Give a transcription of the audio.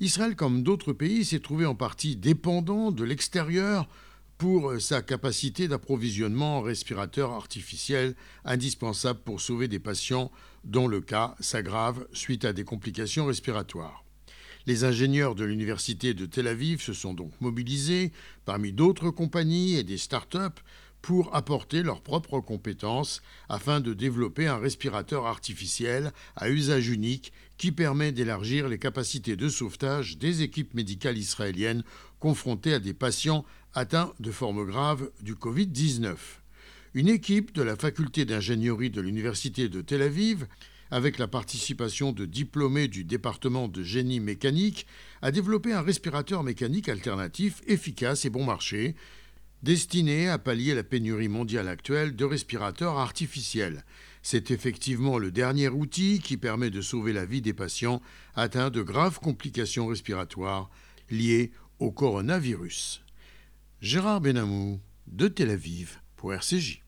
Israël, comme d'autres pays, s'est trouvé en partie dépendant de l'extérieur pour sa capacité d'approvisionnement en respirateurs artificiels indispensable pour sauver des patients dont le cas s'aggrave suite à des complications respiratoires. Les ingénieurs de l'université de Tel Aviv se sont donc mobilisés, parmi d'autres compagnies et des start-up, pour apporter leurs propres compétences afin de développer un respirateur artificiel à usage unique qui permet d'élargir les capacités de sauvetage des équipes médicales israéliennes confrontées à des patients atteints de formes graves du Covid-19. Une équipe de la faculté d'ingénierie de l'université de Tel Aviv avec la participation de diplômés du département de génie mécanique, a développé un respirateur mécanique alternatif efficace et bon marché destiné à pallier la pénurie mondiale actuelle de respirateurs artificiels. C'est effectivement le dernier outil qui permet de sauver la vie des patients atteints de graves complications respiratoires liées au coronavirus. Gérard Benamou, de Tel Aviv, pour RCJ.